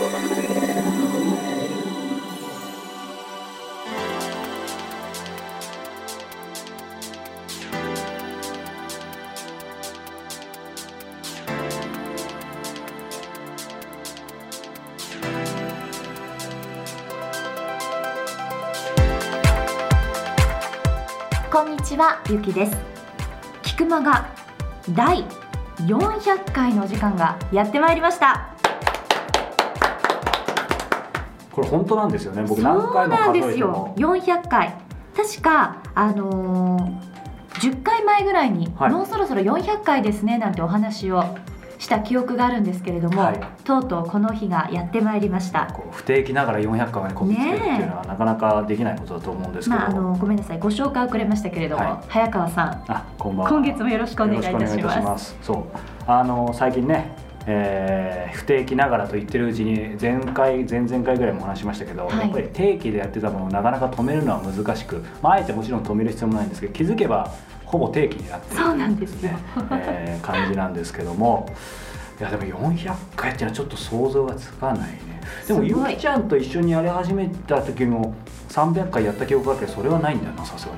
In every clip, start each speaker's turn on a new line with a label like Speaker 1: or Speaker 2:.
Speaker 1: こんにちはゆきです。菊間が第400回の時間がやってまいりました。
Speaker 2: これ本当なんですよね。僕何回も
Speaker 1: そうなん
Speaker 2: 数
Speaker 1: ですよ。
Speaker 2: えても。
Speaker 1: 400回。確かあのー10回前ぐらいに、
Speaker 2: はい。
Speaker 1: もうそろそろ400回ですねなんてお話をした記憶があるんですけれども、
Speaker 2: はい。
Speaker 1: とうとうこの日がやってまいりました。
Speaker 2: 不定期ながら400回までこぎつけるっていうのはなかなかできないことだと思うんですけど、
Speaker 1: まああのごめんなさいご紹介遅れましたけれども、
Speaker 2: はい。
Speaker 1: 早川さん。
Speaker 2: あこんばんは。
Speaker 1: 今月もよろしくお願いいたします。
Speaker 2: よろくお願いいたします。そう。あの最近ね、えー不定期ながらと言ってるうちに前回前々回ぐらいもお話しましたけど、
Speaker 1: はい。
Speaker 2: やっぱり定期でやってたものをなかなか止めるのは難しく、まあ、あえてもちろん止める必要もないんですけど気づけばほぼ定期になってる
Speaker 1: そうなんですよ
Speaker 2: ね、えー感じなんですけども。いやでも400回っていうのはちょっと想像がつかないね。でもゆきちゃんと一緒にやり始めた時も300回やった記憶があるけどそれはないんだよなさすが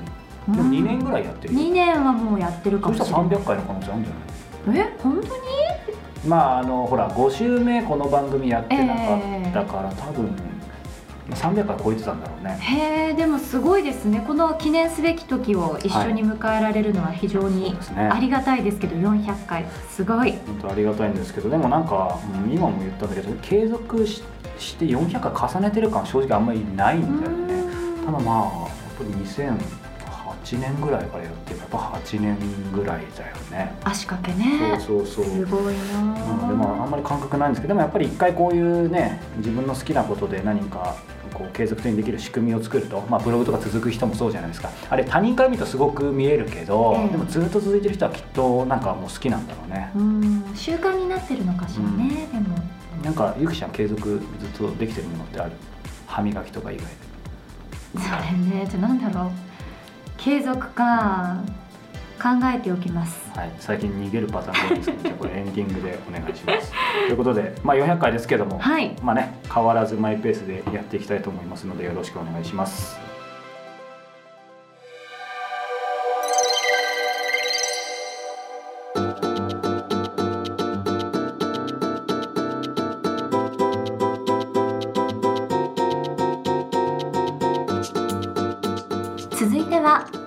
Speaker 2: に。でも2年ぐらいやってる。よ
Speaker 1: 2年はもうやってるか
Speaker 2: そしたら
Speaker 1: もしれない
Speaker 2: 300回の可能性あるんじゃない？
Speaker 1: え本当に？
Speaker 2: まああのほら5週目この番組やってなかったから、多分300回超えてたんだろうね。
Speaker 1: へえでもすごいですね。この記念すべき時を一緒に迎えられるのは非常にありがたいですけど400回。すごい。
Speaker 2: 本当ありがたいんですけどでもなんか、うん今も言ったんだけど継続しして400回重ねてる感は正直あんまりないんだよね。ただまあやっぱり2008年ぐらいからやってるやっぱ8年ぐらいだよね。
Speaker 1: 足掛けね。
Speaker 2: そうそうそう。
Speaker 1: すごいな。
Speaker 2: なのでまああんまり感覚ないんですけどでもやっぱり一回こういうね自分の好きなことで何かこう継続的にできる仕組みを作ると、まあ、ブログとか続く人もそうじゃないですか。あれ他人から見るとすごく見えるけど、
Speaker 1: ええ。
Speaker 2: でもずっと続いてる人はきっとなんかもう好きなんだろうね。
Speaker 1: うん。習慣になってるのかしらね、でも
Speaker 2: なん。かゆきちゃん継続ずっとできてるも。のってある歯磨きとか以外で
Speaker 1: それねじゃあなんだろう継続か考えておきます。
Speaker 2: はい、最近逃げるパターンが多いですけどこれエンディングでお願いします。ということで、まあ、400回ですけども、
Speaker 1: はい。
Speaker 2: まあね変わらずマイペースでやっていきたいと思いますのでよろしくお願いします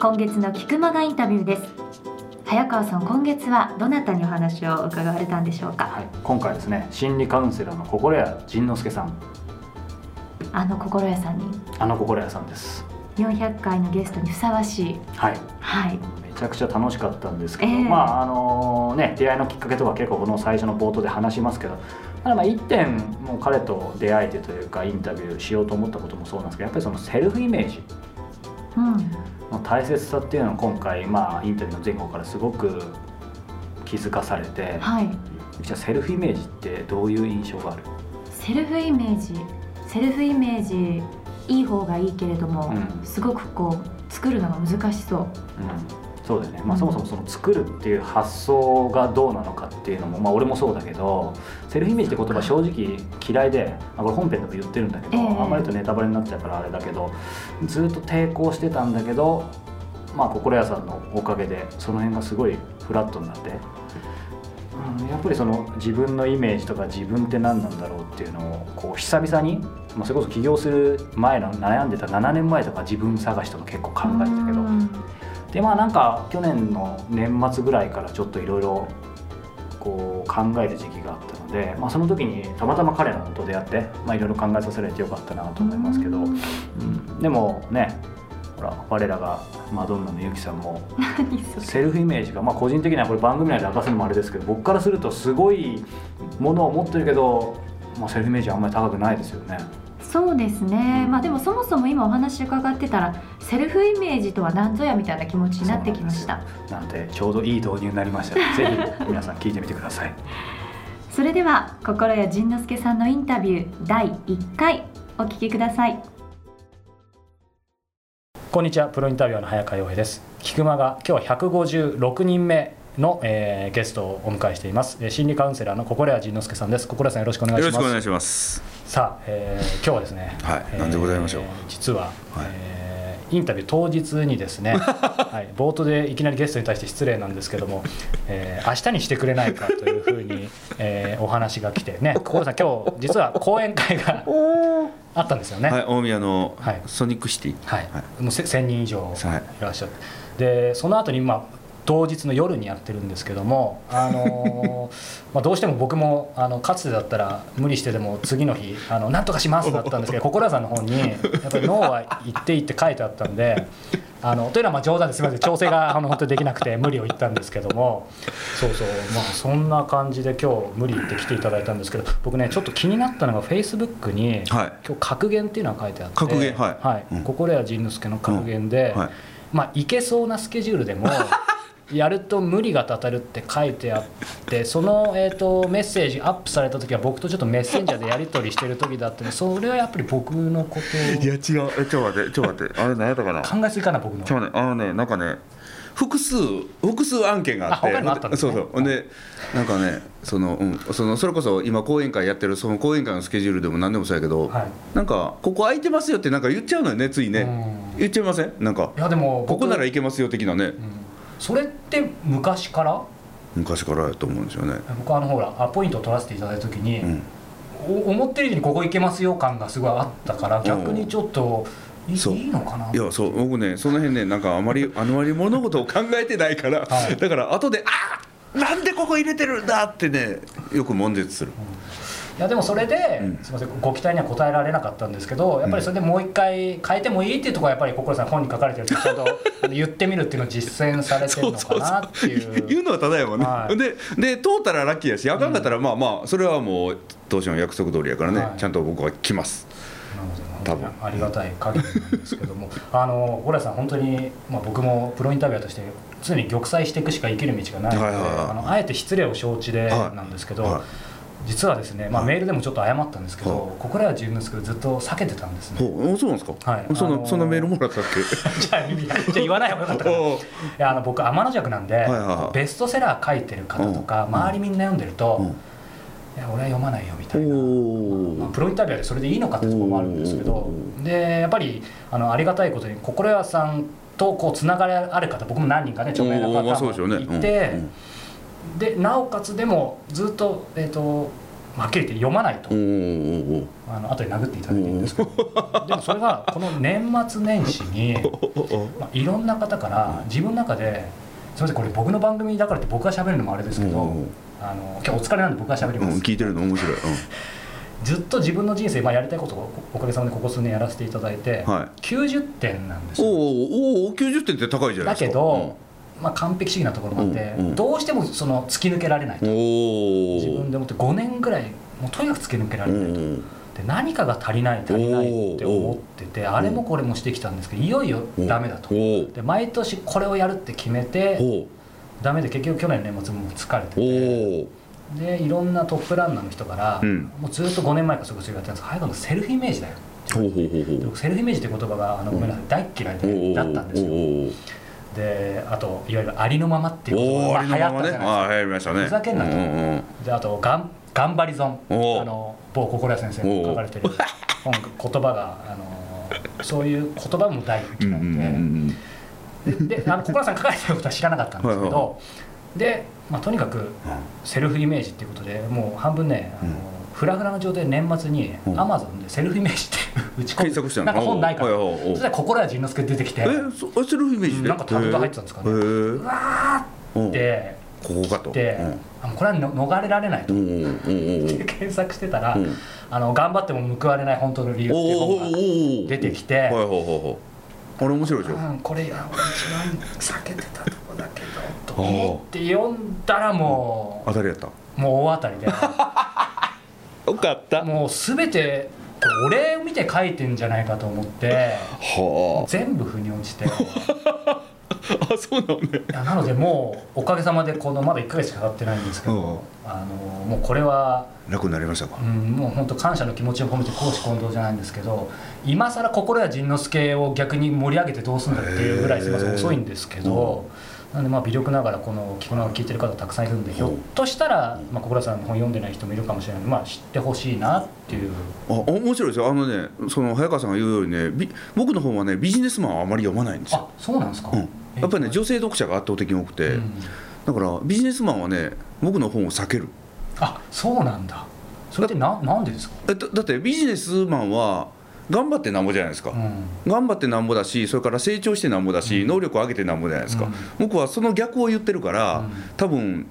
Speaker 1: 今月の菊間がインタビューです。早川さん今月はどなたにお話を伺われたんでしょうか？
Speaker 2: はい、今回ですね心理カウンセラーの心谷仁之助さん。
Speaker 1: あの心屋さんに？
Speaker 2: あの心谷さんです。
Speaker 1: 400回のゲストにふさわしい。
Speaker 2: はい。
Speaker 1: はい。
Speaker 2: めちゃくちゃ楽しかったんですけど、
Speaker 1: ええ。
Speaker 2: まああのね出会いのきっかけとか結構この最初の冒頭で話しますけどただまあ一点もう彼と出会えてというかインタビューしようと思ったこともそうなんですけどやっぱりそのセルフイメージ。
Speaker 1: うん
Speaker 2: の大切さっていうのを今回まあインタビューの前後からすごく気づかされて、
Speaker 1: はい。
Speaker 2: じゃあセルフイメージってどういう印象がある、
Speaker 1: セルフイメージ。セルフイメージいい方がいいけれども、
Speaker 2: うん。
Speaker 1: すごくこう作るのが難しそう。
Speaker 2: うん、そうだよね、まあ、
Speaker 1: うん
Speaker 2: そもそもその作るっていう発想がどうなのかっていうのも、まあ、俺もそうだけどセルフイメージって言葉正直嫌いで、まあ、これ本編でも言ってるんだけど、
Speaker 1: ええ。
Speaker 2: あんまりとネタバレになっちゃうからあれだけどずっと抵抗してたんだけど、まあ、心屋さんのおかげでその辺がすごいフラットになって。うんやっぱりその自分のイメージとか自分って何なんだろうっていうのをこう久々に、まあ、それこそ起業する前の悩んでた7年前とか自分探しとか結構考えてたけど
Speaker 1: うん
Speaker 2: でまあなんか去年の年末ぐらいからちょっといろいろこう考える時期があったので、まあ、その時にたまたま彼のと出会ってまあいろいろ考えさせられてよかったなと思いますけど、
Speaker 1: うん
Speaker 2: うんでもねほら我らがマドンナのゆきさんも セルフイメージが、まあ、個人的にはこれ番組内で明かすのもあれですけど僕からするとすごいものを持ってるけど、まあ、セルフイメージはあんまり高くないですよね。
Speaker 1: そうですね、まあでもそもそも今お話伺ってたらセルフイメージとは何ぞやみたいな気持ちになってきました。
Speaker 2: なのでちょうどいい導入になりましたので ぜひ皆さん聞いてみてください。
Speaker 1: それでは心谷仁之助さんのインタビュー第1回お聞きください。
Speaker 2: こんにちは。プロインタビュアーの早川洋平です。菊間が今日は156人目
Speaker 3: の、えーゲストをお迎えしています、えー心理カウンセラーの心谷仁之助さんです。心谷さんよろしくお願いします。
Speaker 4: よろしくお願いします。
Speaker 3: さあ、えー今日はですね、
Speaker 4: はいなんでございましょう？
Speaker 3: 実は、えーインタビュー当日にですね、はい、冒頭でいきなりゲストに対して失礼なんですけども、えー明日にしてくれないかというふうに、えーお話が来てね。心さん今日実は講演会があったんですよね。
Speaker 4: はい、大宮の
Speaker 3: はい。
Speaker 4: ソニックシティ。
Speaker 3: はい、もうせ1000人以上
Speaker 4: はい。
Speaker 3: いらっしゃって、でその後にまあ当日の夜にやってるんですけども、あのー まあどうしても僕もあのかつてだったら無理してでも次の日あのなんとかしますだったんですけど 心屋さんの方にやっぱり脳は言っていいって書いてあったんで。あのというのはまあ冗談ですみません。調整があの本当にできなくて無理を言ったんですけどもそうそう。まあそんな感じで今日無理言って来ていただいたんですけど僕ねちょっと気になったのがフェイスブックに、
Speaker 4: はい。
Speaker 3: 今日格言っていうのが書いてあって
Speaker 4: 格言はい。うん。
Speaker 3: 心谷仁之助の格言で、
Speaker 4: うん。はい。
Speaker 3: まあいけそうなスケジュールでも やると無理がたたるって書いてあってその、えー、とメッセージアップされた時は僕とちょっとメッセンジャーでやり取りしてる時だったんでそれはやっぱり僕のこと
Speaker 4: いや、違う、え、ちょっと待って、ちょっと待って、あれ、何やったかな？ちょ
Speaker 3: 考えすぎかな僕の
Speaker 4: っと待って、あのね、なんかね。複数、複数案件があって。
Speaker 3: ね
Speaker 4: そうそう、で、なんかね、その、うん、その、それこそ、今講演会やってる、その講演会のスケジュールでも、何でもそうやけど。
Speaker 3: はい
Speaker 4: なんか、ここ空いてますよって、なんか言っちゃうのよね、ついね。
Speaker 3: うん
Speaker 4: 言っちゃいません、なんか
Speaker 3: い。やでも僕
Speaker 4: ここなら行けますよ的なね、
Speaker 3: うんそれって昔から？
Speaker 4: 昔からやと思うんですよね。
Speaker 3: 僕あのほらアポイントを取らせていただいた時に、
Speaker 4: うん。
Speaker 3: お思ってる以上にここ行けますよ感がすごいあったから逆にちょっといい
Speaker 4: そう。
Speaker 3: いいのかな？い
Speaker 4: やそう僕ねその辺ねなんか あまりあまり物事を考えてないから、
Speaker 3: はい。
Speaker 4: だから後であーなんでここ入れてるんだってねよく悶絶する、
Speaker 3: いやでもそれで、
Speaker 4: うん。
Speaker 3: すみませんご期待には応えられなかったんですけどやっぱりそれでもう一回変えてもいいっていうところはやっぱり心さん本に書かれてるんですけど言ってみるっていうのを実践されてるのかなっていう。
Speaker 4: 言うのはただやもんね、
Speaker 3: はい。
Speaker 4: でで通ったらラッキーやしあかんかったら、まあまあそれはもう当初の約束通りやからね、
Speaker 3: はい。
Speaker 4: ちゃんと僕は来ます。多分。
Speaker 3: ありがたい限りなんですけども。あの小倉さん本当に、まあ、僕もプロインタビュアーとして常に玉砕していくしか生きる道がないので、
Speaker 4: はいはいはい
Speaker 3: あのあえて失礼を承知で
Speaker 4: はい。
Speaker 3: なんですけど、
Speaker 4: はい
Speaker 3: 実はですね、まあ、
Speaker 4: はい。
Speaker 3: メールでもちょっと謝ったんですけど、
Speaker 4: はい。
Speaker 3: 心谷仁之助ずっと避けてたんですね。
Speaker 4: ほうそうなんですか、
Speaker 3: はい。
Speaker 4: そんな
Speaker 3: あのー
Speaker 4: そんなメールもらったっけ？
Speaker 3: じゃあじゃあ言わない方がよかったかな。いやあの僕天の弱なんで、
Speaker 4: いはいはい。
Speaker 3: ベストセラー書いてる方とか、
Speaker 4: うん。
Speaker 3: 周りみんな読んでると、
Speaker 4: うん。
Speaker 3: いや俺は読まないよみたいな。
Speaker 4: お
Speaker 3: まあ、プロインタビュアーでそれでいいのかってところもあるんですけど
Speaker 4: お
Speaker 3: でやっぱりあのありがたいことに心屋さんとこうつながりある方僕も何人かね著名な方
Speaker 4: ですよね。
Speaker 3: もいて、
Speaker 4: うん
Speaker 3: でなおかつでもずっと,、えー、とはっきり言って読まないと、あの後で殴っていただいていいんですけどでもそれがこの年末年始に、まあ、いろんな方から自分の中ですみませんこれ僕の番組だからって僕が喋るのもあれですけど、
Speaker 4: うん
Speaker 3: あの今日お疲れなんで僕が喋ります。
Speaker 4: うん、聞いてるの面白い、う
Speaker 3: ずっと自分の人生、まあ、やりたいことをおかげさまでここ数年やらせていただいて、
Speaker 4: は
Speaker 3: 90点なんです
Speaker 4: ん、お
Speaker 3: よ
Speaker 4: ーおーおー90点って高いじゃない
Speaker 3: だ
Speaker 4: ですか。
Speaker 3: けど、まあ、完璧主義なところもあって、
Speaker 4: うんうん。
Speaker 3: どうしてもその突き抜けられない
Speaker 4: うん、おお
Speaker 3: 自分でもって5年ぐらいもうとにかく突き抜けられないと、で何かが足りない足りないって思っててあれもこれもしてきたんですけどいよいよダメだと。で毎年これをやるって決めてダメで結局去年の年末も疲れて
Speaker 4: お
Speaker 3: て
Speaker 4: ー。
Speaker 3: でいろんなトップランナーの人から、
Speaker 4: うん。
Speaker 3: もうずっと5年前からそこと言われてたんです。早くのセルフイメージだよ。セルフイメージって言葉があのごめんなさい大っ嫌いだったんですよであといわゆるありのままっていう言葉が流行ったじゃないですか。
Speaker 4: あー流行りましたね。
Speaker 3: ふざけんなと。
Speaker 4: うんうんうん。
Speaker 3: であとがん頑張り損。あの某心屋先生の書かれてる本言葉があのそういう言葉も大好き
Speaker 4: うんう
Speaker 3: なんん
Speaker 4: うん。
Speaker 3: ででであの心屋さん書かれてることは知らなかったんですけ
Speaker 4: はい
Speaker 3: どで、まあ、とにかくセルフイメージっていうことでもう半分ねあの、
Speaker 4: うん
Speaker 3: フラフラの状態で年末に
Speaker 4: うん。
Speaker 3: アマゾンでセルフイメージって 打ち込
Speaker 4: 検索したの？
Speaker 3: なんか本ないから。そしたら心屋仁之助出てきて。
Speaker 4: えセルフイメージで？
Speaker 3: なんかタグが入ってたんですかね。
Speaker 4: へ
Speaker 3: う
Speaker 4: ー。
Speaker 3: わ
Speaker 4: うん
Speaker 3: ーって。
Speaker 4: ここかと。
Speaker 3: これはの逃れられないと。
Speaker 4: うんうんうんうん。うん
Speaker 3: 検索してたら、
Speaker 4: うん。
Speaker 3: あの頑張っても報われない本当の理由っていう本が出てきて、
Speaker 4: はいはいはいはい。あれ面白いでしょ？
Speaker 3: うん、これ一番避けてたとこだけどと思って読んだらも
Speaker 4: 当たりやった。
Speaker 3: うもう大当たりで
Speaker 4: よかった。
Speaker 3: もう全てこれ俺を見て書いてんじゃないかと思って
Speaker 4: は
Speaker 3: 全部腑に落ちて。い
Speaker 4: ああそうなのね
Speaker 3: やなのでもうおかげさまでこのまだ1ヶ月しか経ってないんですけど、
Speaker 4: うん。
Speaker 3: あのもうこれは
Speaker 4: 楽になりましたか？
Speaker 3: うん、もう本当感謝の気持ちを込めて公私混同じゃないんですけど今更心や仁之助を逆に盛り上げてどうすんだっていうぐらいすみません遅いんですけどなんでまあ微力ながらこの着こなが聞いてる方たくさんいるんでひょっとしたら、まあ、小倉さんの本読んでない人もいるかもしれない。ので、まあ、知ってほしいなっていう。
Speaker 4: あ面白いですよ。あのねその早川さんが言うようにねび僕の本はねビジネスマンはあまり読まないんです
Speaker 3: あ
Speaker 4: よ、
Speaker 3: そうなんですか、
Speaker 4: うん、やっぱりね女
Speaker 3: 性
Speaker 4: 性読者が圧倒的に多くて、だからビジネスマンはね僕の本を避ける。
Speaker 3: あそうなんだ。それってななんでですか、
Speaker 4: えだだってビジネスマンは頑張ってなんぼじゃないですか、
Speaker 3: うん
Speaker 4: 頑張ってなんぼだしそれから成長してなんぼだし、能力を上げてなんぼじゃないですか、
Speaker 3: うん。
Speaker 4: 僕はその逆を言ってるから、
Speaker 3: うん。
Speaker 4: 多分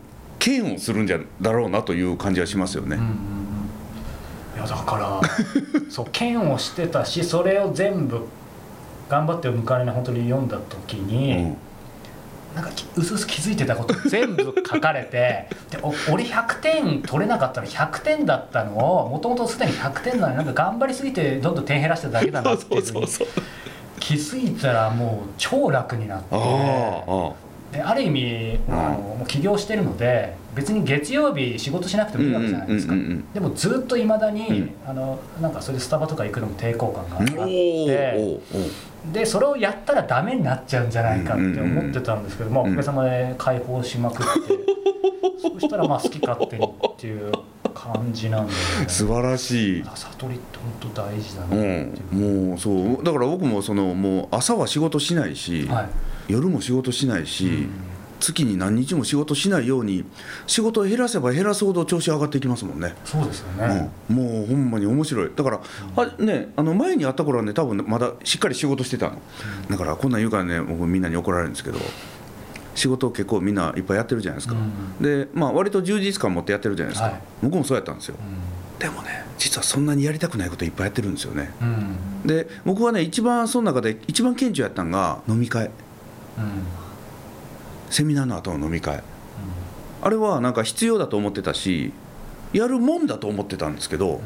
Speaker 4: 嫌悪するんじゃだろうなという感じはしますよね、
Speaker 3: うんうんうん。いやだから そう嫌悪してたしそれを全部頑張って向かれない本当に読んだ時に、
Speaker 4: うん
Speaker 3: なんかきうすうす気づいてたこと。全部書かれてでお俺100点取れなかったの。100点だったのをもともとすでに100点なのになんか頑張りすぎてどんどん点減らしてただけだなっていう気づいたらもう超楽になってである意味あのもう起業してるので別に月曜日仕事しなくてもいいわけじゃないですか。でもずっといまだに、
Speaker 4: うん。
Speaker 3: あのなんかそれでスタバとか行くのも抵抗感があって、でそれをやったらダメになっちゃうんじゃないかって思ってたんですけど、まあお
Speaker 4: うん。
Speaker 3: かげさまで解放しまくって、そしたらまあ好き勝手にっていう感じなんで、
Speaker 4: 素晴らしい。
Speaker 3: 悟りって本当大事だな
Speaker 4: う、ん、もうそう。だから僕もそのもう朝は仕事しないし、
Speaker 3: はい
Speaker 4: 夜も仕事しないし、
Speaker 3: うん。
Speaker 4: 月に何日も仕事しないように仕事を減らせば減らすほど調子上がっていきますもんね。
Speaker 3: そうですよね、
Speaker 4: うん、もうほんまに面白い。だから、あね、あの前に会った頃はね多分まだしっかり仕事してたの、だからこんなん言うからね僕みんなに怒られるんですけど仕事を結構みんないっぱいやってるじゃないですか、
Speaker 3: うん。
Speaker 4: でまあ割と充実感持ってやってるじゃないですか、
Speaker 3: はい。
Speaker 4: 僕もそうやったんですよ。
Speaker 3: う
Speaker 4: でもね実はそんなにやりたくないこといっぱいやってるんですよね。
Speaker 3: んうん。
Speaker 4: で僕はね一番その中で一番顕著やったんが飲み会。
Speaker 3: うん
Speaker 4: セミナーの後の飲み会。あれはなんか必要だと思ってたしやるもんだと思ってたんですけど
Speaker 3: うん。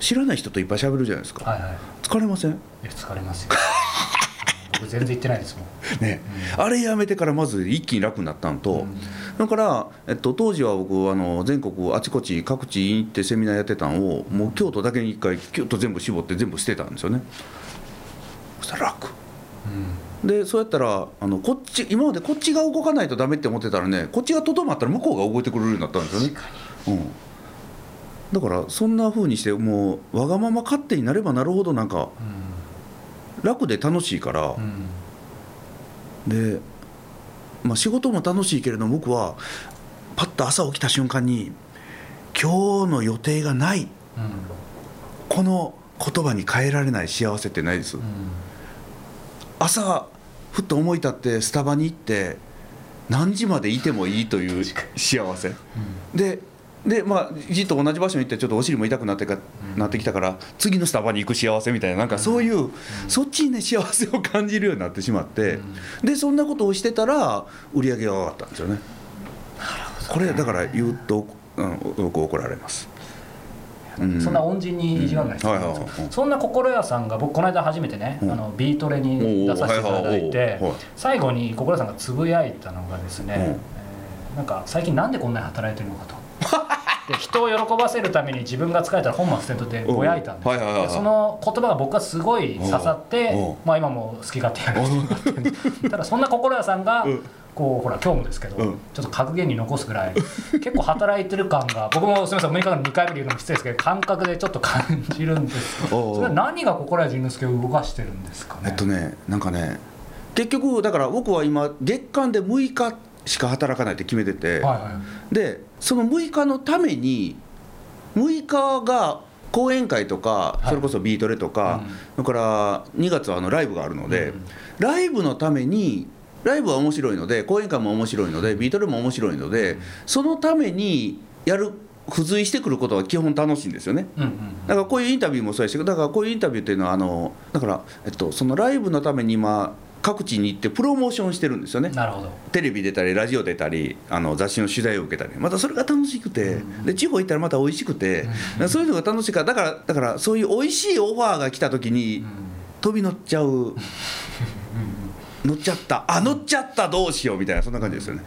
Speaker 4: 知らない人といっぱい喋るじゃないですか、
Speaker 3: はいはい。
Speaker 4: 疲れません？
Speaker 3: 疲れますよ。僕全然行ってないですもん。
Speaker 4: ね、あれやめてからまず一気に楽になったんと、
Speaker 3: うん。
Speaker 4: だから、えっと、当時は僕あの全国あちこち各地に行ってセミナーやってたんをもう京都だけに一回キュッと全部絞って全部捨てたんですよね。そしたら楽。
Speaker 3: うん
Speaker 4: でそうやったらあのこっち今までこっちが動かないとダメって思ってたらねこっちがとどまったら向こうが動いてくれるようになったんですよね、うん、だからそんな風にしてもうわがまま勝手になればなるほどなんか楽で楽しいから、
Speaker 3: うん。うん
Speaker 4: で、まあ、仕事も楽しいけれど僕はパッと朝起きた瞬間に今日の予定がない。
Speaker 3: うん。
Speaker 4: この言葉に変えられない幸せってないです。
Speaker 3: うん
Speaker 4: 朝ふっと思い立ってスタバに行って何時までいてもいいという幸せ。ででまあじっと同じ場所に行ってちょっとお尻も痛くなってか、なってきたから次のスタバに行く幸せみたいななんかそういう、そっちにね幸せを感じるようになってしまって、でそんなことをしてたら売り上げが上がったんですよね。これだから言うと、うん、よく怒られます。うん。
Speaker 3: そんな恩人に意地悪な人なんですよ。
Speaker 4: うんはいはい。はい
Speaker 3: そんな心屋さんが僕この間初めてね、
Speaker 4: うん。
Speaker 3: あのビートレに出させていただいて最後に心屋さんがつぶやいたのがですね、
Speaker 4: うん。
Speaker 3: えーなんか最近なんでこんなに働いてるのかと。で人を喜ばせるために自分が疲れたら本末転倒でぼやいたんですその言葉が僕はすごい刺さってまあ今も好き勝手やるただそんな心屋さんが
Speaker 4: うん
Speaker 3: こうほら今日もですけど、
Speaker 4: うん。
Speaker 3: ちょっと格言に残すぐらい 結構働いてる感が僕もすみませんアメリカの2回目で言うのも失礼ですけど感覚でちょっと感じるんですけどそれは何が心屋仁之助を動かしてるんですかね？
Speaker 4: えっとねなんかね結局だから僕は今月間で6日しか働かないって決めてて、
Speaker 3: はいはい
Speaker 4: でその6日のために6日が講演会とか、
Speaker 3: い。
Speaker 4: それこそビートレとか、
Speaker 3: うん。
Speaker 4: それから2月はあのライブがあるので、
Speaker 3: うん。
Speaker 4: ライブのためにライブは面白いので講演会も面白いのでビートレも面白いので、そのためにやる付随してくることは基本楽しいんですよね。
Speaker 3: うんうん
Speaker 4: だからこういうインタビューもそうやしだからこういうインタビューっていうのはあのだから、えっと、そのライブのために今各地に行ってプロモーションしてるんですよね。
Speaker 3: なるほど。
Speaker 4: テレビ出たりラジオ出たりあの雑誌の取材を受けたり。またそれが楽しくて、で地方行ったらまた美味しくて、そういうのが楽しいからだからだからそういう美味しいオファーが来た時に飛び乗っちゃう乗っちゃった。あ乗っちゃったどうしようみたいなそんな感じですよね、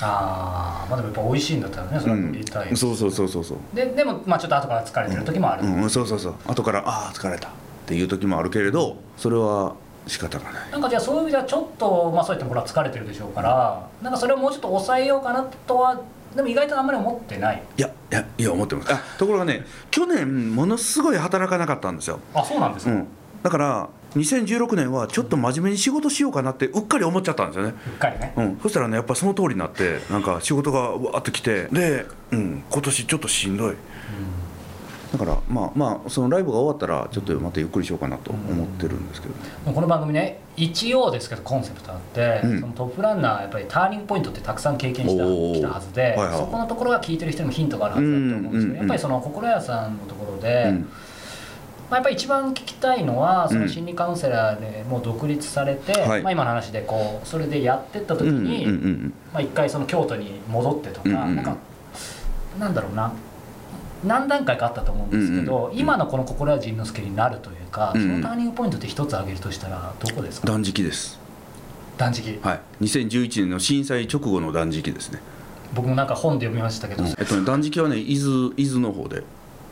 Speaker 3: ああまあでもやっぱ美味しいんだったらねそれは言いたい、
Speaker 4: うん、そうそうそうそうそう。
Speaker 3: ででもまあちょっと後から疲れてる時もある、
Speaker 4: うん、そうそうそう。後からああ疲れたっていう時もあるけれどそれは仕方がない。
Speaker 3: なんかじゃあそういう意味ではちょっと、まあ、そうやってほら疲れてるでしょうからなんかそれをもうちょっと抑えようかなとはでも意外とあんまり思ってない。
Speaker 4: いやいやいや思ってます。あところがね去年ものすごい働かなかったんですよ、
Speaker 3: あそうなんですか、
Speaker 4: うん、だから2016年はちょっと真面目に仕事しようかなってうっかり思っちゃったんですよね。
Speaker 3: うっかりね。
Speaker 4: うん、そしたらねやっぱその通りになってなんか仕事がわーっと来てで、うん、今年ちょっとしんどい。だからまあまあそのライブが終わったらちょっとまたゆっくりしようかなと思ってるんですけど、
Speaker 3: もうこの番組ね一応ですけどコンセプトあって、
Speaker 4: うん。
Speaker 3: そのトップランナーやっぱりターニングポイントってたくさん経験したきたはずで、
Speaker 4: はいはい。
Speaker 3: そこのところが聞いてる人にもヒントがあるはずだと思うんですけど、
Speaker 4: うんうんうん
Speaker 3: やっぱりその心屋さんのところで、
Speaker 4: うん。
Speaker 3: まあ、やっぱり一番聞きたいのはそ
Speaker 4: うん。
Speaker 3: の心理カウンセラーでもう独立されて、
Speaker 4: はい。
Speaker 3: まあ、今の話でこうそれでやってった時
Speaker 4: うんうん
Speaker 3: に、
Speaker 4: うん。
Speaker 3: まあ、一回その京都に戻ってとか、
Speaker 4: うんうんうん。
Speaker 3: なんかなんだろうな何段階かあったと思うんですけど、
Speaker 4: うんうん
Speaker 3: 今のこの心屋仁之助になるというか、
Speaker 4: うんうん。
Speaker 3: そのターニングポイントって一つ挙げるとしたらどこですか？
Speaker 4: 断食です。
Speaker 3: 断食。
Speaker 4: はい。2011年の震災直後の断食ですね、
Speaker 3: 僕もなんか本で読みましたけど、
Speaker 4: うん。えっとね断食はね伊豆伊豆の方で。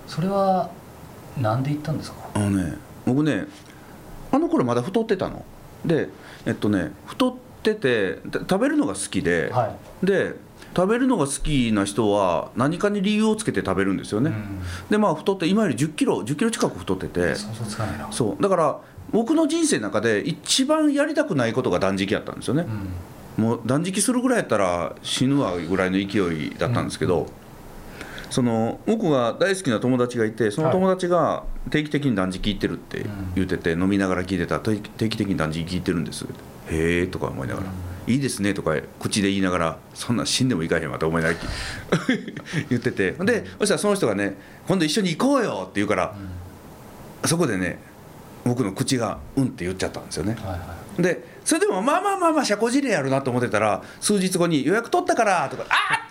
Speaker 3: それはなんで行ったんですか？
Speaker 4: あのね僕ねあの頃まだ太ってたの。でえっとね太っててで食べるのが好きで、
Speaker 3: はい。
Speaker 4: で食べるのが好きな人は何かに理由をつけて食べるんですよね、でまあ太って今より1 0キロ1 0キロ近く太って
Speaker 3: う
Speaker 4: てそう。だから僕の人生の中で一番やりたくないことが断食やったんですよね。
Speaker 3: う、ん。
Speaker 4: もう断食するぐらいやったら死ぬわぐらいの勢いだったんですけど、その僕が大好きな友達がいてその友達が定期的に断食行ってるって言ってて、飲みながら聞いてたら定期的に断食行ってるんです。へえとか思いながら、いいですねとか口で言いながらそんなん死んでもいかへんわと思いながら言っててでそしたらその人がね今度一緒に行こうよって言うから、そこでね僕の口が「うん」って言っちゃったんですよね。
Speaker 3: はいはい。
Speaker 4: でそれでもまあまあまあまあ社交辞令やるなと思ってたら数日後に「予約取ったから」とか「あ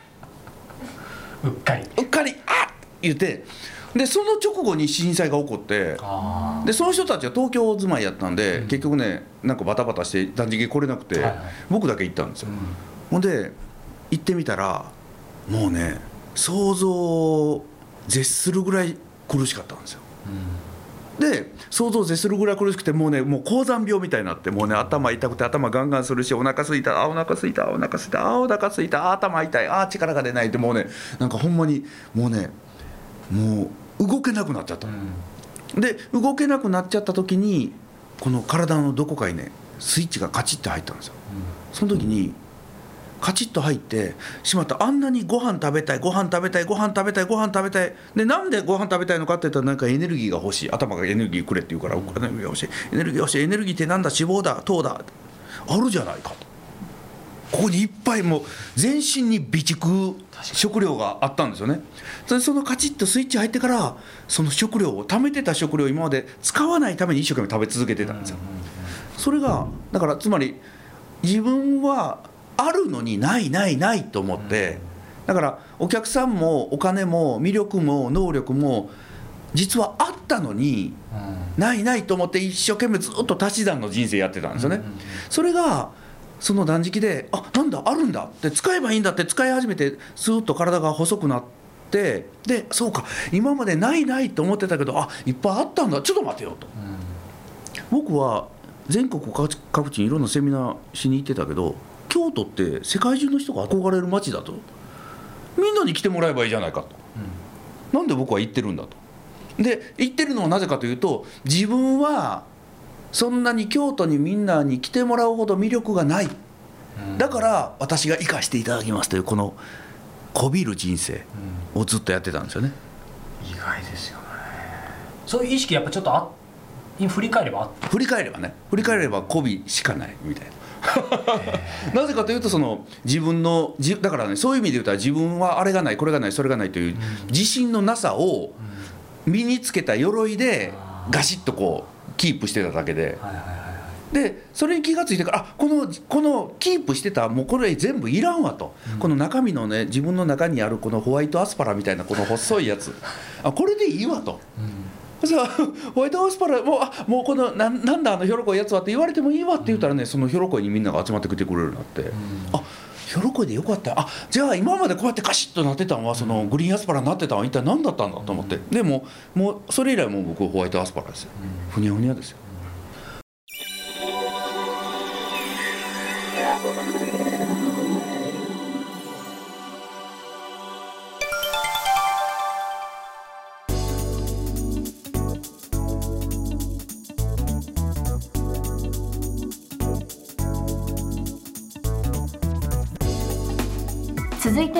Speaker 3: うっかり。
Speaker 4: っうっかりあっ!」言ってでその直後に震災が起こって
Speaker 3: あ
Speaker 4: でその人たちは東京住まいやったんで、
Speaker 3: うん。
Speaker 4: 結局ねなんかバタバタして断食来れなくて、
Speaker 3: はいはい。
Speaker 4: 僕だけ行ったんですよ、
Speaker 3: うん。
Speaker 4: ほんで行ってみたらもうね想像を絶するぐらい苦しかったんですよで想像を絶するぐらい苦しくてもうねもう高山病みたいになってもうね頭痛くて頭ガンガンするしお腹すいたあお腹すいたお腹すいたあお腹すいたあ頭痛いあ力が出ないってもうねなんかほんまにもうねもう動けなくなっちゃった。
Speaker 3: うん。
Speaker 4: で動けなくなっちゃった時にこの体のどこかにねスイッチがカチッて入ったんですよ。その時にカチッと入ってしまった。あんなにご飯食べたいご飯食べたいご飯食べたいご飯食べたい。でなんでご飯食べたいのかって言ったらなんかエネルギーが欲しい。頭がエネルギーくれって言うからエネルギーが欲しい。エネルギーが欲しい。エネルギーってなんだ？脂肪だ。糖だ。あるじゃないかと。ここにいっぱいもう全身に備蓄食料があったんですよね。それそのカチッとスイッチ入ってからその食料を貯めてた食料を今まで使わないために一生懸命食べ続けてたんですよ。それがだからつまり自分はあるのにないないないと思ってだからお客さんもお金も魅力も能力も実はあったのに
Speaker 3: うん。
Speaker 4: ないないと思って一生懸命ずっと足し算の人生やってたんですよね。
Speaker 3: うんうんうん。
Speaker 4: それがその断食であなんだあるんだって使えばいいんだって使い始めてスーッと体が細くなってでそうか今までないないと思ってたけどあいっぱいあったんだちょっと待てよと。僕は全国各地各地にいろんなセミナーしに行ってたけど京都って世界中の人が憧れる街だと。みんなに来てもらえばいいじゃないかと。なんで僕は行ってるんだと。で行ってるのはなぜかというと自分はそんなに京都にみんなに来てもらうほど魅力がない。
Speaker 3: うん。
Speaker 4: だから私が生かしていただきますというこのこびる人生
Speaker 3: うん。
Speaker 4: をずっとやってたんですよね。
Speaker 3: 意外ですよね。そういう意識やっぱちょっとあ振り返れば
Speaker 4: 振り返ればね。振り返れば媚びしかないみたいな なぜかというとその自分のだからねそういう意味で言うたら自分はあれがないこれがないそれがないという自信のなさを身につけた鎧でガシッとこうキープしてただけで。でそれに気が付いてからあこのこのキープしてたもうこれ全部いらんわと、この中身のね自分の中にあるこのホワイトアスパラみたいなこの細いやつ。あこれでいいわと。そしたらホワイトアスパラもうあもうこのなんなんだあのひょろこいやつはって言われてもいいわって言ったらねそのひょろこいにみんなが集まってきてくれるなって、あひょろこいでよかった。あじゃあ今までこうやってカシッとなってたのはそのグリーンアスパラになってたのは一体何だったんだと思って、でももうそれ以来もう僕ホワイトアスパラですよ、ふにゃふにゃですよ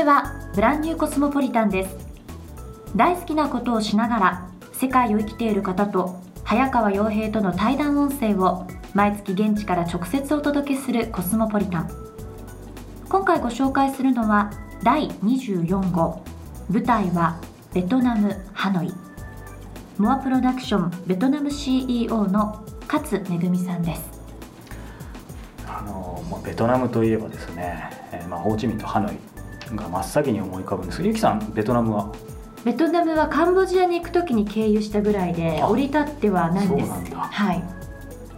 Speaker 1: 続いてはブランニューコスモポリタンです。大好きなことをしながら世界を生きている方と早川洋平との対談音声を毎月現地から直接お届けするコスモポリタン。今回ご紹介するのは第24号。舞台はベトナムハノイ。モアプロダクションベトナム CEO の勝めぐみさんです。
Speaker 2: あのベトナムといえばですね、えーまあ、ホーチミンとハノイが真っ先に思い浮かぶんですけどゆきさんベトナムは？
Speaker 1: ベトナムはカンボジアに行くときに経由したぐらいで
Speaker 2: あ
Speaker 1: 降り立ってはないんです。
Speaker 2: そうなんだ。
Speaker 1: はい。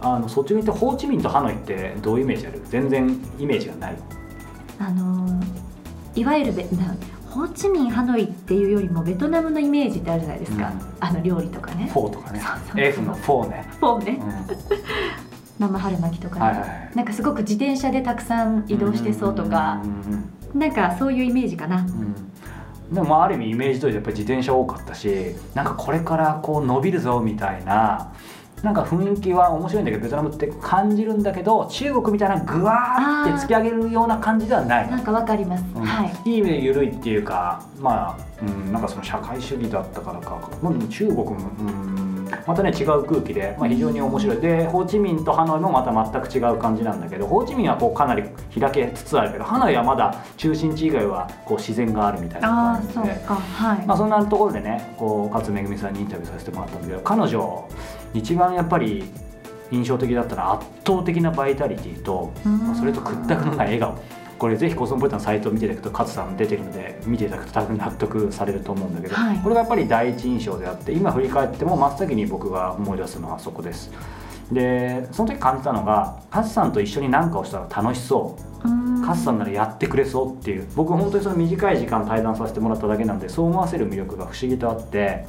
Speaker 2: あの率直に言ってホーチミンとハノイってどういうイメージある？全然イメージがない。
Speaker 1: あのーいわゆるベなホーチミンハノイっていうよりもベトナムのイメージってあるじゃないですか、
Speaker 2: うん。
Speaker 1: あの料理とかね。
Speaker 2: フォーとかね。
Speaker 1: そうそうそう。
Speaker 2: F のフォーね、
Speaker 1: フォーね。
Speaker 2: うん。
Speaker 1: 生春巻きとかね、
Speaker 2: はいはいはい。
Speaker 1: なんかすごく自転車でたくさん移動してそうとか。
Speaker 2: うんうんうん
Speaker 1: なんかそういうイメージかな。
Speaker 2: うん。でもまあある意味イメージ通りやっぱり自転車多かったしなんかこれからこう伸びるぞみたいななんか雰囲気は面白いんだけどベトナムって感じるんだけど中国みたいなグワーって突き上げるような感じではない。
Speaker 1: なんかわかります、
Speaker 2: うん。
Speaker 1: はい。
Speaker 2: いい意味で緩いっていうかまあ、うん、なんかその社会主義だったからか、まあ、でも中国も、うん、またね違う空気で、まあ、非常に面白い。でホーチミンとハノイもまた全く違う感じなんだけどホーチミンはこうかなり開けつつあるけどハノイはまだ中心地以外はこう自然があるみたいな感じで。
Speaker 1: そはい、
Speaker 2: まあ、そんなところでねこう勝めぐみさんにインタビューさせてもらったんだけど彼女一番やっぱり印象的だったのは圧倒的なバイタリティと、
Speaker 1: うん。
Speaker 2: まあそれと屈託のない笑顔これぜひコスモポリタンのサイトを見ていただくと勝さん出てるので見ていただくと多分納得されると思うんだけど、
Speaker 1: はい。
Speaker 2: これがやっぱり第一印象であって今振り返っても真っ先に僕が思い出すのはそこです。でその時感じたのが勝さんと一緒に何かをしたら楽しそう。
Speaker 1: うーん。
Speaker 2: カスさんならやってくれそうっていう。僕本当にその短い時間対談させてもらっただけなんでそう思わせる魅力が不思議とあって、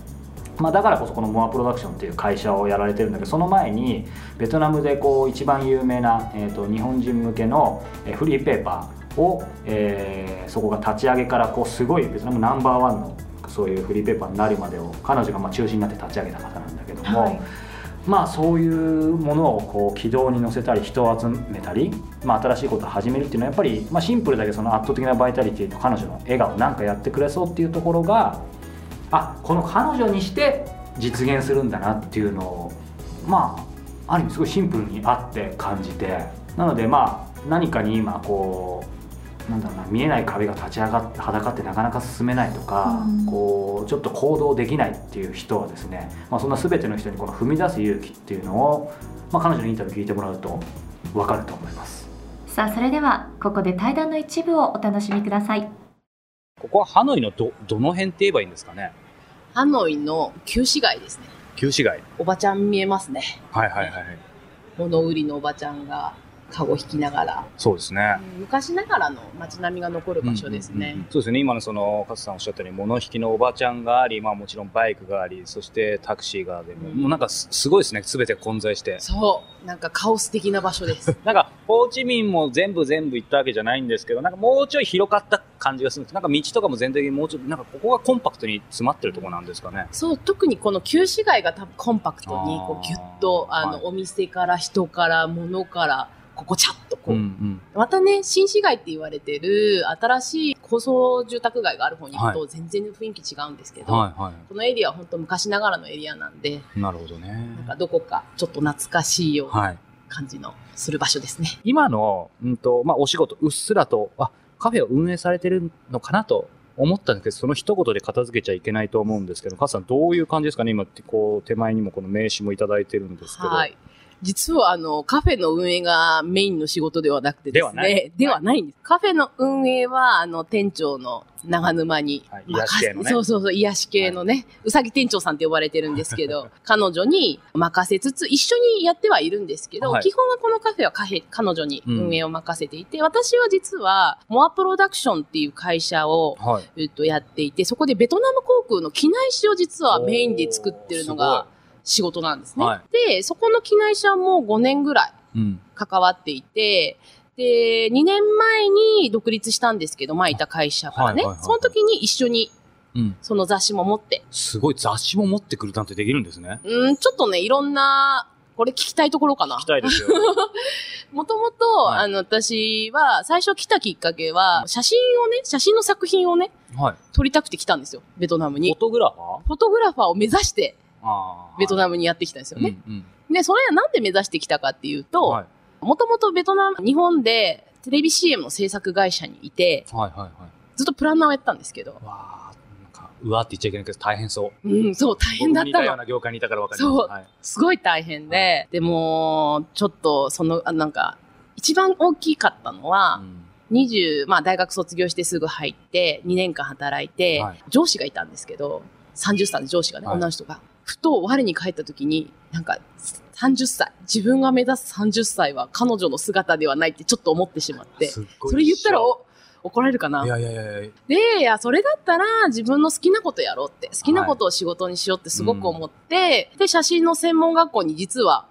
Speaker 2: まあ、だからこそこのモアプロダクションっていう会社をやられてるんだけどその前にベトナムでこう一番有名な、えー、と日本人向けのえーフリーペーパーを、えーそこが立ち上げからこうすごいベトナムナンバーワンのそういうフリーペーパーになるまでを彼女がまあ中心になって立ち上げた方なんだけども。
Speaker 1: はい
Speaker 2: まあそういうものをこう軌道に乗せたり人を集めたり、まあ、新しいことを始めるっていうのはやっぱり、まあ、シンプルだけどその圧倒的なバイタリティと彼女の笑顔なんかやってくれそうっていうところがあこの彼女にして実現するんだなっていうのをまあある意味すごいシンプルにあって感じてなのでまあ何かに今こうなんだろうな見えない壁が立ち上がって裸ってなかなか進めないとか、
Speaker 1: うん
Speaker 2: こうちょっと行動できないっていう人はですね、まあ、そんな全ての人にこの踏み出す勇気っていうのを、まあ、彼女のインタビュー聞いてもらうと分かると思います。
Speaker 1: さあそれではここで対談の一部をお楽しみください
Speaker 5: ここはハノイのど、どの辺って言えばいいんですかね？
Speaker 6: ハノイの旧市街ですね。
Speaker 5: 旧市街。
Speaker 6: おばちゃん見えますね。
Speaker 5: はいはいはい。
Speaker 6: 物売りのおばちゃんがカゴ引きながら。
Speaker 5: そうですね。
Speaker 6: 昔ながらの街並みが残る場所ですね。
Speaker 5: うんうんうんそうですね。今のその、勝さんおっしゃったように、物引きのおばちゃんがあり、まあもちろんバイクがあり、そしてタクシーがあり、もうもうなんかすすごいですね。すべて混在して。
Speaker 6: そう。なんかカオス的な場所です。
Speaker 5: なんか、ホーチミンも全部全部行ったわけじゃないんですけど、なんかもうちょい広かった感じがするんです。なんか道とかも全体的にもうちょっと、なんかここがコンパクトに詰まってるところなんですかね。
Speaker 6: そう、特にこの旧市街が多分コンパクトに、こうギュッと、あの、
Speaker 5: はい
Speaker 6: お店から人から物から、ここちゃっとこう、
Speaker 5: ん
Speaker 6: またね、新市街って言われてる新しい高層住宅街がある方に行くと全然雰囲気違うんですけど、
Speaker 5: はいは
Speaker 6: このエリアは本当昔ながらのエリアなんで、
Speaker 5: い。なるほどね。
Speaker 6: なんかどこかちょっと懐かしいような
Speaker 5: はい。
Speaker 6: 感じのする場所ですね。
Speaker 5: 今の、うんと、まあ、お仕事、うっすらと、あ、カフェを運営されてるのかなと思ったんですけど、その一言で片付けちゃいけないと思うんですけど、カズさんどういう感じですかね？今って、こう、手前にもこの名刺もいただいてるんですけど。
Speaker 6: はい。実はあの、カフェの運営がメインの仕事ではなくてですね。
Speaker 5: ではない
Speaker 6: ではないんです。カフェの運営は、あの、店長の長沼に
Speaker 5: はい癒し系のね
Speaker 6: そうそうそう、癒し系のね、うさぎ店長さんって呼ばれてるんですけど、彼女に任せつつ、一緒にやってはいるんですけど、
Speaker 5: はい
Speaker 6: 基本はこのカフェはカフェ、彼女に運営を任せていて、私は実は、モアプロダクションっていう会社を、
Speaker 5: はい。
Speaker 6: えっと、やっていて、そこでベトナム航空の機内紙を実はメインで作ってるのが仕事なんですね。
Speaker 5: は
Speaker 6: で、そこの機内紙はもう5年ぐらい
Speaker 5: うん。
Speaker 6: 関わっていて、で、2年前に独立したんですけど、前いた会社からね。その時に一緒に
Speaker 5: うん。
Speaker 6: その雑誌も持って、
Speaker 5: すごい雑誌も持ってくるなんてできるんですね。
Speaker 6: うん、ちょっとね、いろんなこれ聞きたいところかな
Speaker 5: 聞き。たいですよ。
Speaker 6: もともと、
Speaker 5: はい
Speaker 6: あの、私は、最初来たきっかけは、写真をね、写真の作品をね、
Speaker 5: はい。
Speaker 6: 撮りたくて来たんですよ、ベトナム
Speaker 5: フォ
Speaker 6: に。
Speaker 5: トグラファー？
Speaker 6: フォトグラファーを目指して。ベト
Speaker 5: ム
Speaker 6: ナムにやってきたんですよね。
Speaker 5: うん
Speaker 6: で、それはなんで目指してきたかっていう
Speaker 5: うん。
Speaker 6: と
Speaker 5: はい。、
Speaker 6: もともとベトナム、日本でテレビ CM の制作会社にいて、
Speaker 5: はいはいはい。
Speaker 6: ずっとプランナーをやってたんですけど、
Speaker 5: わあ、なんか、うわーって言っちゃいけないけど大変そう。
Speaker 6: うん、そう、大変だったの
Speaker 5: よう。な業界にいたからわかります。
Speaker 6: そう
Speaker 5: はい。
Speaker 6: すごい大変で、でも、ちょっと、その、あなんか、一番大きかったのは、
Speaker 5: うん
Speaker 6: 20、まあ大学卒業してすぐ入って、2年間働いて、
Speaker 5: はい
Speaker 6: 上司がいたんですけど、30歳の上司がね、
Speaker 5: はい
Speaker 6: 女の人が。ふと我に返った時に、なんか、30歳、自分が目指す30歳は彼女の姿ではないってちょっと思ってしまって、それ言ったらお怒られるかな？い
Speaker 5: やいやいやいや。
Speaker 6: で、いや、それだったら自分の好きなことやろうって、好きなことを仕事にしようってすごく思って、で、写真の専門学校に実は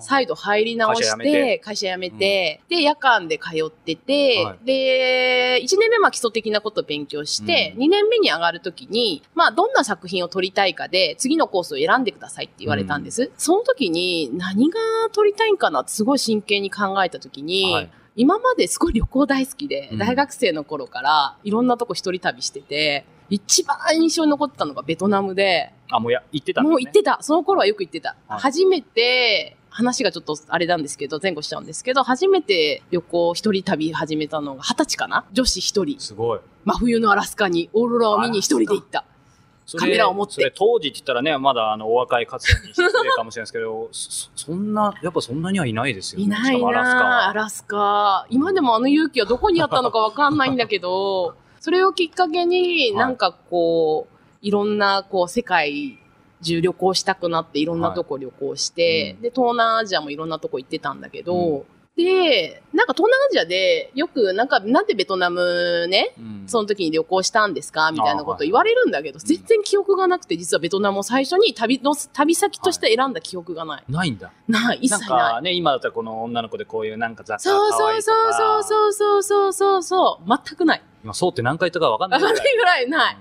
Speaker 6: 再度入り直し
Speaker 5: 会社辞めて。
Speaker 6: て、会社辞めて、で、夜間で通ってて、
Speaker 5: はい。
Speaker 6: で、1年目は基礎的なことを勉強して、
Speaker 5: うん。
Speaker 6: 2年目に上がるときに、まあ、どんな作品を撮りたいかで、次のコースを選んでくださいって言われたんです。その時に、何が撮りたいんかなってすごい真剣に考えた時に、
Speaker 5: はい
Speaker 6: 今まですごい旅行大好きで、
Speaker 5: うん
Speaker 6: 大学生の頃からいろんなとこ一人旅してて、一番印象に残ってたのがベトナムで、
Speaker 5: あ、もうや、行ってたね
Speaker 6: もう行ってた。その頃はよく行ってた。
Speaker 5: はい
Speaker 6: 初めて、話がちょっとあれなんですけど、前後しちゃうんですけど、初めて旅行一人旅始めたのが二十歳かな？女子一人。
Speaker 5: すごい。
Speaker 6: 真冬のアラスカにオーロラを見に一人で行った。カメラを持って
Speaker 5: 当時って言ったらね、まだあの、お若い活動に失礼かもしれないですけど、そそんな、やっぱそんなにはいないですよね。
Speaker 6: いない
Speaker 5: しかもアラスカ
Speaker 6: な
Speaker 5: は
Speaker 6: アラスカ。今でもあの勇気はどこにあったのかわかんないんだけど、それをきっかけに、なんかこう、いろんな、こう、世界中旅行したくなって、いろんなとこ旅行して、
Speaker 5: うん
Speaker 6: で、東南アジアもいろんなとこ行ってたんだけど、で、なんか東南アジアで、よく、なんか、なんでベトナムね、
Speaker 5: うん
Speaker 6: その時に旅行したんですか？みたいなこと言われるんだけど、全然記憶がなくて、実はベトナムを最初に旅の、旅先として選んだ記憶がない。
Speaker 5: ないんだ。
Speaker 6: ない、一切ない。
Speaker 5: かね、今だったらこの女の子でこういうなんか雑貨
Speaker 6: そうそうそうそうそうそうそうそう。全くない。
Speaker 5: 今そうって何回言ったかわかんないぐらい。
Speaker 6: わかんないぐらいない。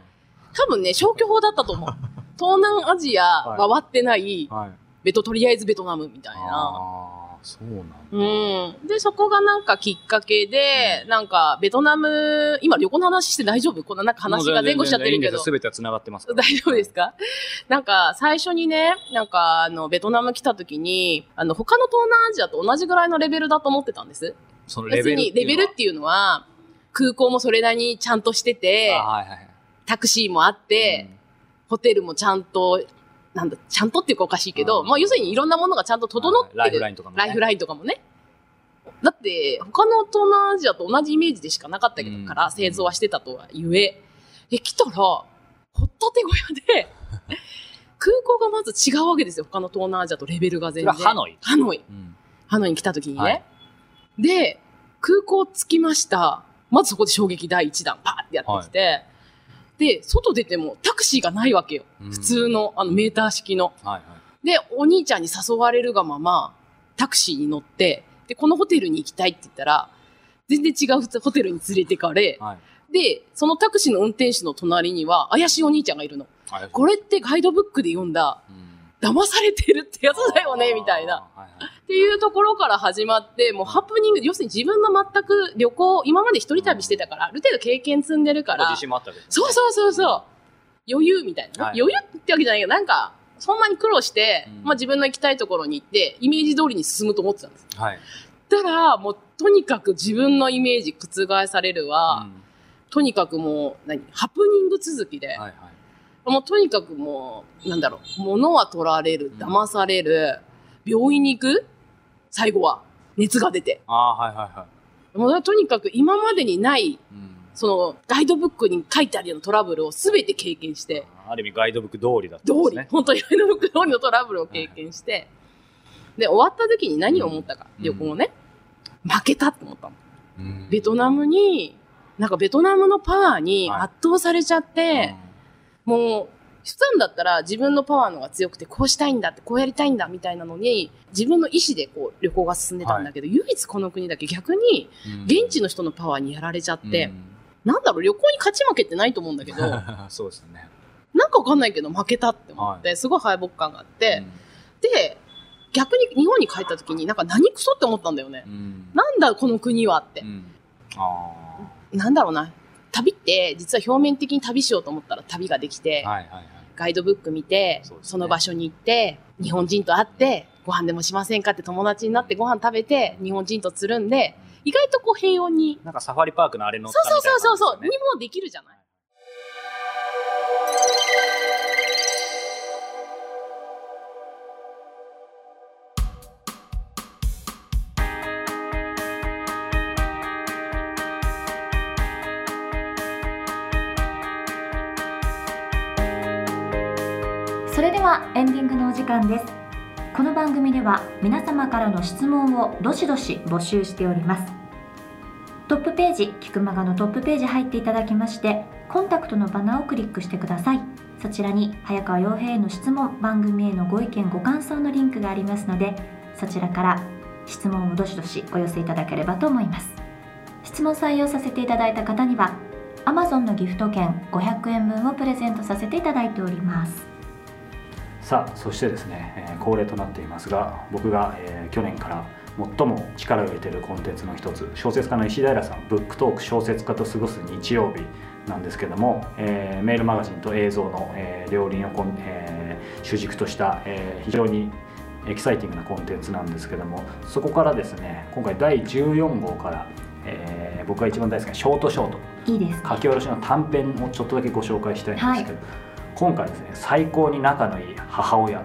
Speaker 6: 多分ね、消去法だったと思う。東南アジア回ってない、
Speaker 5: はい。
Speaker 6: ベト、とりあえずベトナムみたいな。
Speaker 5: そうなんだ。
Speaker 6: うん。で、そこがなんかきっかけで、なんか、ベトナム、今旅行の話して大丈夫？こんななんか話が前後しちゃってるけど。
Speaker 5: すべては繋がってます。
Speaker 6: 大丈夫ですか？なんか、最初にね、なんか、あの、ベトナム来た時に、あの、他の東南アジアと同じぐらいのレベルだと思ってたんです。
Speaker 5: そのレベル
Speaker 6: 別に、レベルっていうのは、空港もそれなりにちゃんとしてて、
Speaker 5: あはいはいはい。
Speaker 6: タクシーもあって、ホテルもちゃんと、なんだ、ちゃんとっていうかおかしいけど、
Speaker 5: うん
Speaker 6: まあ要するにいろんなものがちゃんと整ってる。
Speaker 5: ライフラインとかもね
Speaker 6: ライフラインとかもね。だって、他の東南アジアと同じイメージでしかなかったけど、
Speaker 5: うん
Speaker 6: から製造はしてたとはゆえ、え、来たら、ほったて小屋で、空港がまず違うわけですよ。他の東南アジアとレベルが全然。
Speaker 5: ハノイ
Speaker 6: ハノイ。
Speaker 5: うん
Speaker 6: ハノイに来た時にね。
Speaker 5: はい
Speaker 6: で、空港着きました。まずそこで衝撃第一弾、パーってやってきて、で、外出てもタクシーがないわけよ。
Speaker 5: うん
Speaker 6: 普通の、あの、メーター式の。
Speaker 5: はいはい。
Speaker 6: で、お兄ちゃんに誘われるがまま、タクシーに乗って、で、このホテルに行きたいって言ったら、全然違うホテルに連れてかれ、
Speaker 5: はい。
Speaker 6: で、そのタクシーの運転手の隣には、怪しいお兄ちゃんがいるの。
Speaker 5: はい
Speaker 6: これってガイドブックで読んだ、
Speaker 5: うん
Speaker 6: 騙されてるってやつだよね、みたいな。。
Speaker 5: はいはい。
Speaker 6: っていうところから始まって、もうハプニング、要するに自分の全く旅行、今まで一人旅してたから、ある程度経験積んでるから、
Speaker 5: 自信もあったわけですね。
Speaker 6: そうそうそうそう、余裕みたいな、
Speaker 5: はい。
Speaker 6: 余裕ってわけじゃないけど、なんか、そんなに苦労して、
Speaker 5: うん。
Speaker 6: まあ自分の行きたいところに行って、イメージ通りに進むと思ってたんです。
Speaker 5: はい。
Speaker 6: だから、もうとにかく自分のイメージ覆されるわ、
Speaker 5: うん。
Speaker 6: とにかくもう、何、ハプニング続きで、
Speaker 5: はいはい。
Speaker 6: もうとにかくもう、なんだろう、物は取られる、騙される、病院に行く？最後は、熱が出て。
Speaker 5: ああ、はいはいはい。
Speaker 6: もうとにかく今までにない、
Speaker 5: うん。
Speaker 6: その、ガイドブックに書いてあるようなトラブルを全て経験して、
Speaker 5: ある意味ガイドブック通りだった
Speaker 6: 通り、
Speaker 5: んですね。
Speaker 6: 本当にガイドブック通りのトラブルを経験して、で、終わった時に何を思ったか、
Speaker 5: うん。
Speaker 6: 旅行ね、負けたって思ったの。
Speaker 5: うん。
Speaker 6: ベトナムに、なんかベトナムのパワーに
Speaker 5: はい。
Speaker 6: 圧倒されちゃって、もう、普段だったら自分のパワーのが強くて、こうしたいんだって、こうやりたいんだみたいなのに、自分の意思でこう旅行が進んでたんだけど、唯一この国だけ逆に、
Speaker 5: うん
Speaker 6: 現地の人のパワーにやられちゃって、
Speaker 5: うん
Speaker 6: なんだろう、旅行に勝ち負けってないと思うんだけど、な ん
Speaker 5: そうですよね。
Speaker 6: かわかんないけど負けたって思って、すごい敗北感があって、で、逆に日本に帰った時になんか何クソって思ったんだよね。
Speaker 5: うん
Speaker 6: なんだこの国はって
Speaker 5: う。んあ
Speaker 6: なんだろうな。旅って実は表面的に旅しようと思ったら旅ができて、
Speaker 5: あはいはいはい
Speaker 6: ガイドブック見て
Speaker 5: そね
Speaker 6: その場所に行って、日本人と会って、ご飯でもしませんかって友達になってご飯食べて、日本人とつるんで、意外とこう平穏に。
Speaker 5: なんかサファリパークのあれ乗っ
Speaker 6: そうそうそうそうにもできるじゃない？
Speaker 1: お時間です。この番組では皆様からの質問をどしどし募集しております。トップページキクマガのトップページ入っていただきましてコンタクトのバナーをクリックしてください。そちらに早川洋平への質問番組へのご意見ご感想のリンクがありますのでそちらから質問をどしどしお寄せいただければと思います。質問採用させていただいた方には Amazon のギフト券500円分をプレゼントさせていただいております。
Speaker 2: さあそしてですね、えー恒例となっていますが僕が、えー去年から最も力を入れているコンテンツの一つ小説家の石田衣良ブックトーク小説家と過ごす日曜日なんですけども、えーメールマガジンと映像の、えー両輪をコン、えー主軸とした、えー非常にエキサイティングなコンテンツなんですけどもそこからですね今回第14号から、えー僕が一番大好きなショートショート。
Speaker 1: いいです
Speaker 2: 書き下ろしの短編をちょっとだけご紹介したいんですけど、今回ですね最高に仲のいい母親。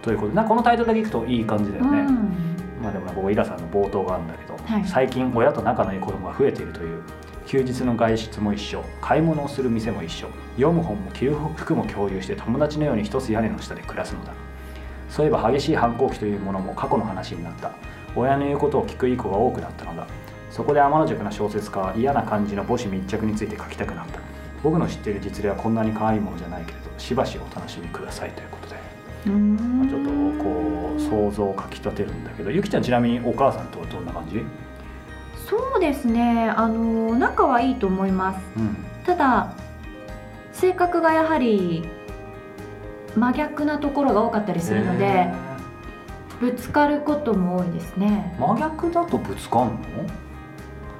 Speaker 2: ということでこのタイトルだけ聞くといい感じだよね、
Speaker 1: うん。
Speaker 2: まあでもねここイラさんの冒頭があるんだけど、
Speaker 1: はい。
Speaker 2: 最近親と仲のいい子供が増えているという休日の外出も一緒。買い物をする店も一緒。読む本も着る服も共有して友達のように一つ屋根の下で暮らすのだ。そういえば激しい反抗期というものも過去の話になった。親の言うことを聞くいい子が多くなったのだ。そこで天の塾な小説家は嫌な感じの母子密着について書きたくなった僕の知っている実例はこんなに可愛いものじゃないけれどしばしお楽しみくださいということで、
Speaker 1: うん。
Speaker 2: まあ、ちょっとこう想像をかき立てるんだけど。ゆきちゃんちなみにお母さんとはどんな感じ？
Speaker 1: そうですね。あの仲はいいと思います。
Speaker 2: うん。
Speaker 1: ただ性格がやはり真逆なところが多かったりするので
Speaker 2: へ
Speaker 1: ぶつかることも多いですね。
Speaker 2: ー真逆だとぶつかんの？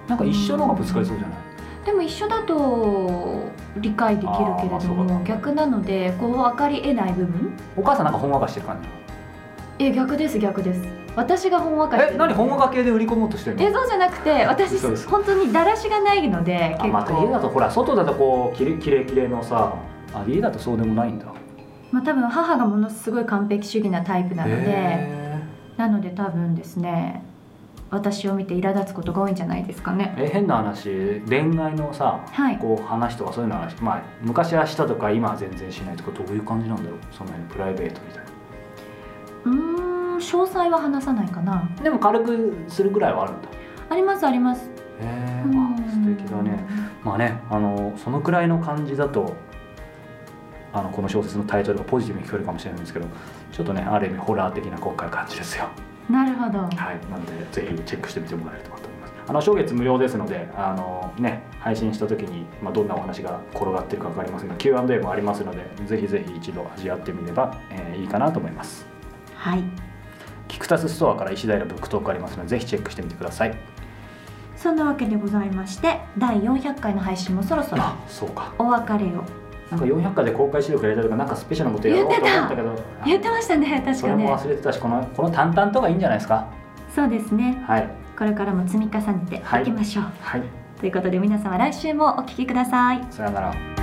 Speaker 2: なんか一緒の方がぶつかりそうじゃない？
Speaker 1: でも一緒だと理解できるけれども逆なのでこう分かり得ない部分？
Speaker 2: お母さんなんかほんわかしてる感じ
Speaker 1: え逆です逆です。私がほんわかしてる。
Speaker 2: え何ほんわか系で売り込もうとしてるの？
Speaker 1: えそうじゃなくて私本当にだらしがないので
Speaker 2: あ
Speaker 1: 結
Speaker 2: また家だ
Speaker 1: 構
Speaker 2: とほら外だとこうきれきれいきれいのさあ家だとそうでもないんだ。
Speaker 1: まあ多分母がものすごい完璧主義なタイプなので
Speaker 2: へ
Speaker 1: なので多分ですね私を見て苛立つことが多いんじゃないですかね。
Speaker 2: ーえ変な話恋愛のさ
Speaker 1: はい。
Speaker 2: こう話とかそういうのは、まあ、昔はしたとか今は全然しないとかどういう感じなんだろう？その辺プライベートみたいう
Speaker 1: ーん詳細は話さないかな。
Speaker 2: なでも軽くするぐらいはあるんだ。
Speaker 1: ありますあります。
Speaker 2: へえ素敵だね。まあねあのそのくらいの感じだとあのこの小説のタイトルがポジティブに聞こえるかもしれないんですけどちょっとねある意味ホラー的な今回感じですよ
Speaker 1: なるほど。
Speaker 2: はいなのでぜひチェックしてみてもらえればと思います。あの初月無料ですのであのね配信した時に、まあ、どんなお話が転がってるか分かりませんが Q&A もありますのでぜひぜひ一度味わってみれば、えーいいかなと思います。
Speaker 1: はい。
Speaker 2: キクタスストアから石平ブックトークありますのでぜひチェックしてみてください。
Speaker 1: そんなわけでございまして第400回の配信もそろそろ
Speaker 2: あそうか。
Speaker 1: お別れを
Speaker 2: なんか400回で公開収録やりたいとかなんかスペシャルなことやろうと思ったけど。
Speaker 1: 言ってましたね確
Speaker 2: それも忘れてたしこのこの淡々とがいいんじゃないですか？
Speaker 1: そうですね。
Speaker 2: はい。
Speaker 1: これからも積み重ねていきましょう、
Speaker 2: はい。
Speaker 1: ということで皆様来週もお聞きください。
Speaker 2: さよなら